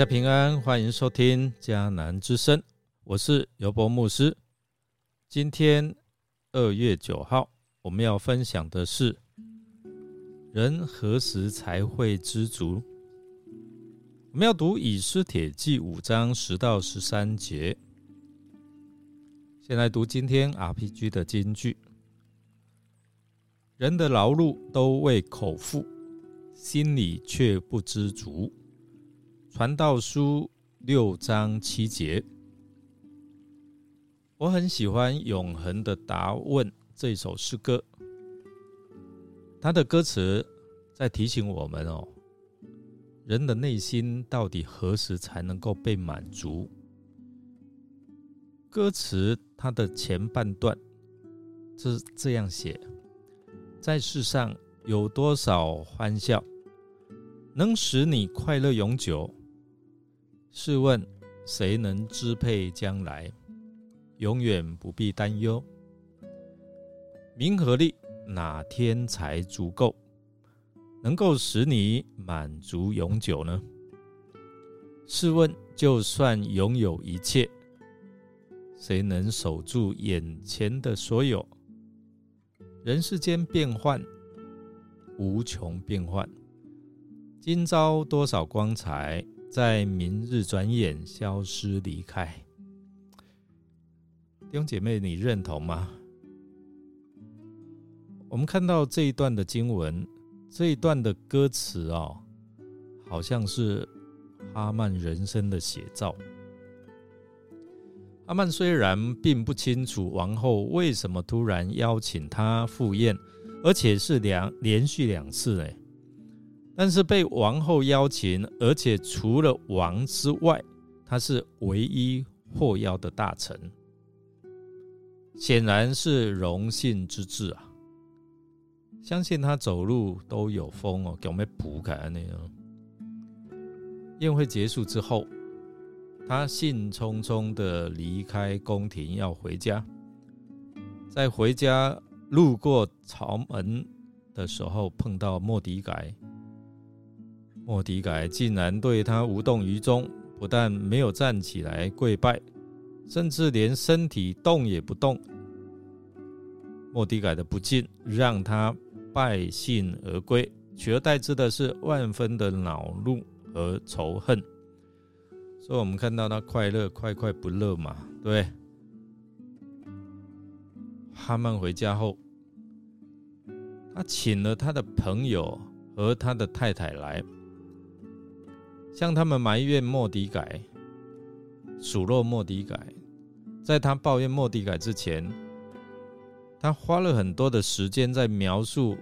大家平安，欢迎收听迦南之声，我是尤博牧师。今天二月九号，我们要分享的是：人何时才会知足？我们要读以斯帖记五章十到十三节。先来读今天 RPG 的金句：人的劳碌都为口腹，心里却不知足。传道书六章七节，我很喜欢《永恒的答问》这首诗歌。它的歌词在提醒我们哦，人的内心到底何时才能够被满足？歌词它的前半段是这样写：在世上有多少欢笑，能使你快乐永久？试问，谁能支配将来？永远不必担忧。名和利哪天才足够，能够使你满足永久呢？试问，就算拥有一切，谁能守住眼前的所有？人世间变幻无穷，变幻。今朝多少光彩？在明日转眼消失离开，弟兄姐妹，你认同吗？我们看到这一段的经文，这一段的歌词哦，好像是哈曼人生的写照。阿曼虽然并不清楚王后为什么突然邀请他赴宴，而且是两连续两次哎。但是被王后邀请，而且除了王之外，他是唯一获邀的大臣，显然是荣幸之至啊！相信他走路都有风哦，给我们补开那样。宴会结束之后，他兴冲冲的离开宫廷要回家，在回家路过朝门的时候，碰到莫迪改。莫迪改竟然对他无动于衷，不但没有站起来跪拜，甚至连身体动也不动。莫迪改的不敬让他败兴而归，取而代之的是万分的恼怒和仇恨。所以，我们看到他快乐快快不乐嘛？对。哈曼回家后，他请了他的朋友和他的太太来。向他们埋怨莫迪改，数落莫迪改。在他抱怨莫迪改之前，他花了很多的时间在描述、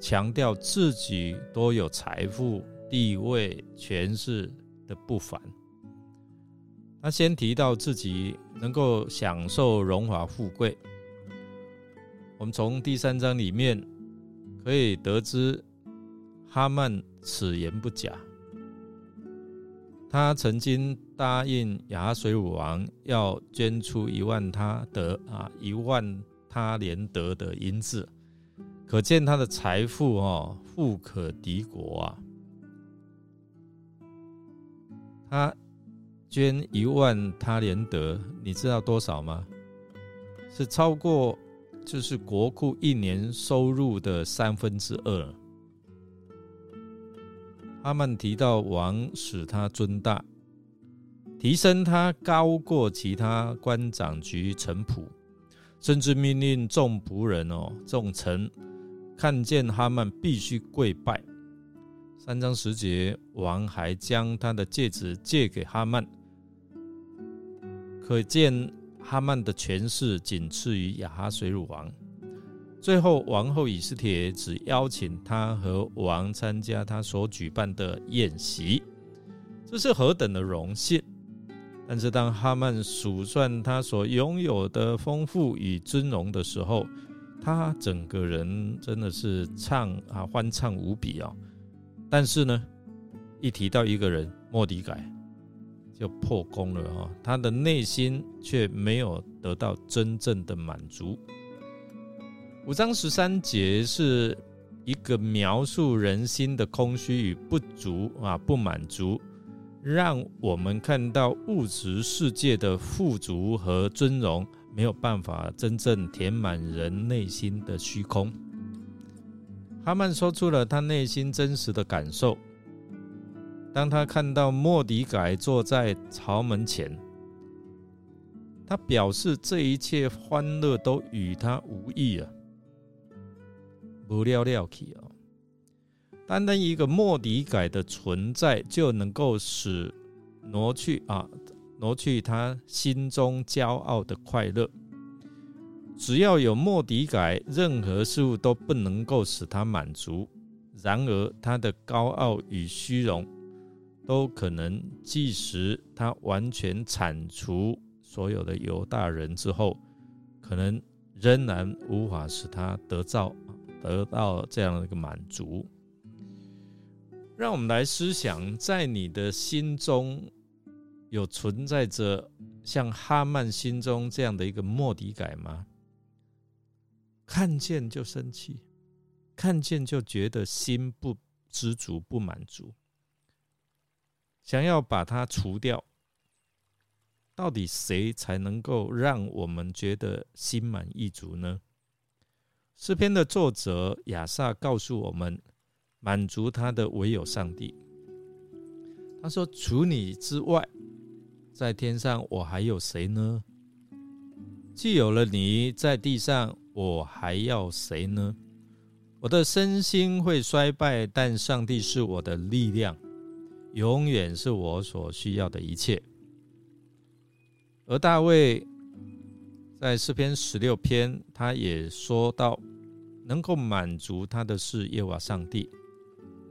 强调自己多有财富、地位、权势的不凡。他先提到自己能够享受荣华富贵。我们从第三章里面可以得知，哈曼此言不假。他曾经答应亚水武王要捐出一万他德啊一万他连德的银子，可见他的财富哦富可敌国啊。他捐一万他连德，你知道多少吗？是超过就是国库一年收入的三分之二。阿曼提到王使他尊大，提升他高过其他官长局臣仆，甚至命令众仆人哦众臣看见哈曼必须跪拜。三章十节，王还将他的戒指借给哈曼，可见哈曼的权势仅次于亚哈水乳王。最后，王后以斯帖只邀请他和王参加他所举办的宴席，这是何等的荣幸！但是，当哈曼数算他所拥有的丰富与尊荣的时候，他整个人真的是畅啊欢畅无比啊！但是呢，一提到一个人莫迪改，就破功了啊！他的内心却没有得到真正的满足。五章十三节是一个描述人心的空虚与不足啊，不满足，让我们看到物质世界的富足和尊荣没有办法真正填满人内心的虚空。哈曼说出了他内心真实的感受。当他看到莫迪改坐在朝门前，他表示这一切欢乐都与他无异了，不了了去哦。单单一个莫迪改的存在，就能够使挪去啊，挪去他心中骄傲的快乐。只要有莫迪改，任何事物都不能够使他满足。然而，他的高傲与虚荣，都可能即使他完全铲除所有的犹大人之后，可能仍然无法使他得到得到这样的一个满足。让我们来思想，在你的心中有存在着像哈曼心中这样的一个莫迪改吗？看见就生气，看见就觉得心不知足、不满足，想要把它除掉。到底谁才能够让我们觉得心满意足呢？诗篇的作者亚萨告诉我们。满足他的唯有上帝。他说：“除你之外，在天上我还有谁呢？既有了你在地上，我还要谁呢？我的身心会衰败，但上帝是我的力量，永远是我所需要的一切。”而大卫在诗篇十六篇，他也说到，能够满足他的是耶和华上帝。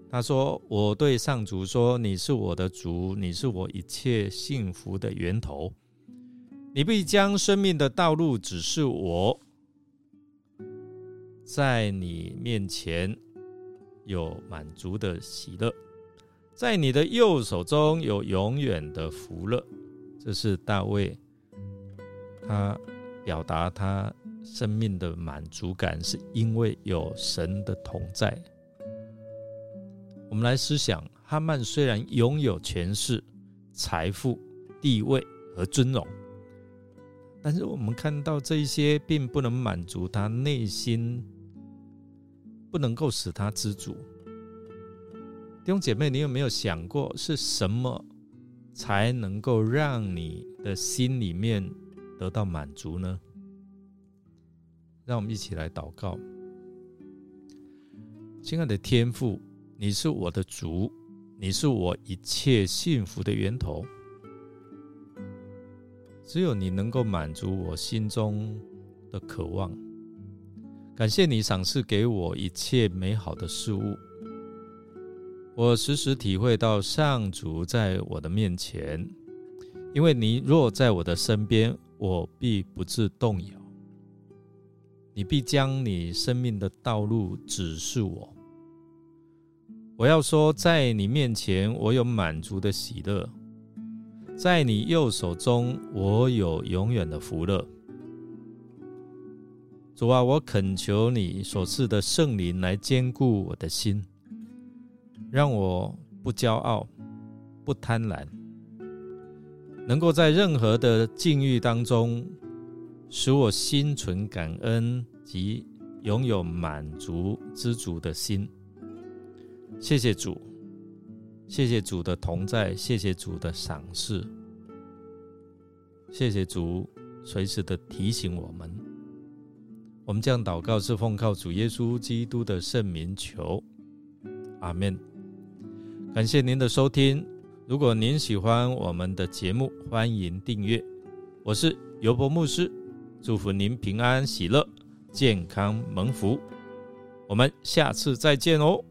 他说：“我对上主说，你是我的主，你是我一切幸福的源头。你必将生命的道路指示我，在你面前有满足的喜乐，在你的右手中有永远的福乐。”这是大卫，他表达他生命的满足感，是因为有神的同在。我们来思想，哈曼虽然拥有权势、财富、地位和尊荣，但是我们看到这些并不能满足他内心，不能够使他知足。弟兄姐妹，你有没有想过，是什么才能够让你的心里面得到满足呢？让我们一起来祷告，亲爱的天父。你是我的主，你是我一切幸福的源头。只有你能够满足我心中的渴望。感谢你赏赐给我一切美好的事物。我时时体会到上主在我的面前，因为你若在我的身边，我必不致动摇。你必将你生命的道路指示我。我要说，在你面前，我有满足的喜乐；在你右手中，我有永远的福乐。主啊，我恳求你所赐的圣灵来坚固我的心，让我不骄傲、不贪婪，能够在任何的境遇当中，使我心存感恩及拥有满足知足的心。谢谢主，谢谢主的同在，谢谢主的赏识，谢谢主随时的提醒我们。我们这样祷告是奉靠主耶稣基督的圣名求，阿门。感谢您的收听，如果您喜欢我们的节目，欢迎订阅。我是尤伯牧师，祝福您平安喜乐、健康蒙福。我们下次再见哦。